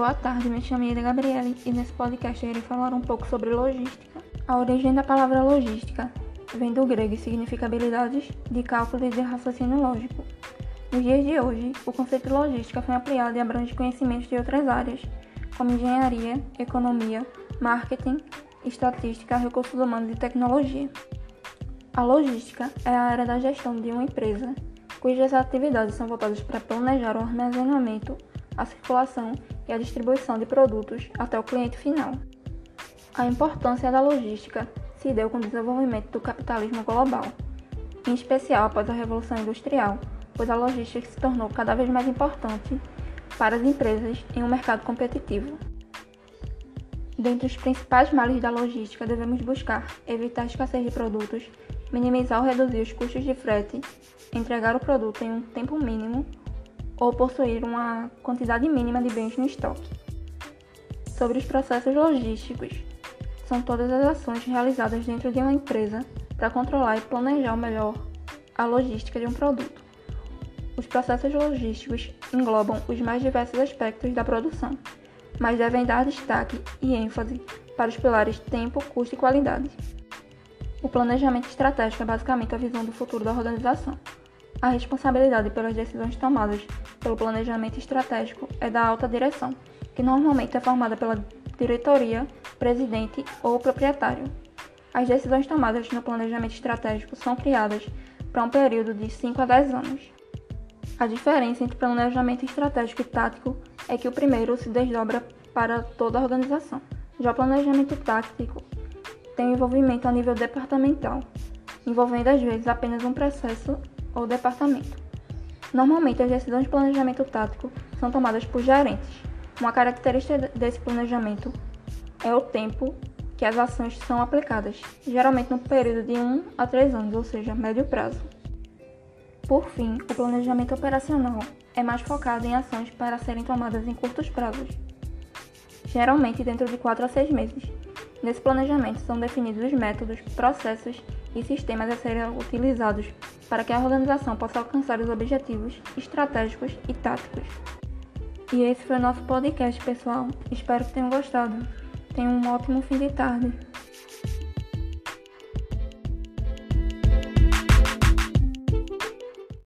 Boa tarde, me chamo Ida Gabriele e nesse podcast irei falar um pouco sobre logística. A origem da palavra logística vem do grego e significa habilidades de cálculo e de raciocínio lógico. Nos dias de hoje, o conceito de logística foi ampliado e abrange conhecimentos de outras áreas, como engenharia, economia, marketing, estatística, recursos humanos e tecnologia. A logística é a área da gestão de uma empresa, cujas atividades são voltadas para planejar o armazenamento, a circulação e a distribuição de produtos até o cliente final. A importância da logística se deu com o desenvolvimento do capitalismo global, em especial após a Revolução Industrial, pois a logística se tornou cada vez mais importante para as empresas em um mercado competitivo. Dentre os principais males da logística, devemos buscar evitar a escassez de produtos, minimizar ou reduzir os custos de frete, entregar o produto em um tempo mínimo ou possuir uma quantidade mínima de bens no estoque. Sobre os processos logísticos, são todas as ações realizadas dentro de uma empresa para controlar e planejar melhor a logística de um produto. Os processos logísticos englobam os mais diversos aspectos da produção, mas devem dar destaque e ênfase para os pilares tempo, custo e qualidade. O planejamento estratégico é basicamente a visão do futuro da organização. A responsabilidade pelas decisões tomadas pelo planejamento estratégico é da alta direção, que normalmente é formada pela diretoria, presidente ou proprietário. As decisões tomadas no planejamento estratégico são criadas para um período de 5 a 10 anos. A diferença entre planejamento estratégico e tático é que o primeiro se desdobra para toda a organização. Já o planejamento tático tem envolvimento a nível departamental, envolvendo às vezes apenas um processo ou departamento. Normalmente, as decisões de planejamento tático são tomadas por gerentes. Uma característica desse planejamento é o tempo que as ações são aplicadas, geralmente no período de 1 a 3 anos, ou seja, médio prazo. Por fim, o planejamento operacional é mais focado em ações para serem tomadas em curtos prazos, geralmente dentro de 4 a 6 meses. Nesse planejamento são definidos os métodos, processos e sistemas a serem utilizados para que a organização possa alcançar os objetivos estratégicos e táticos. E esse foi o nosso podcast, pessoal. Espero que tenham gostado. Tenham um ótimo fim de tarde.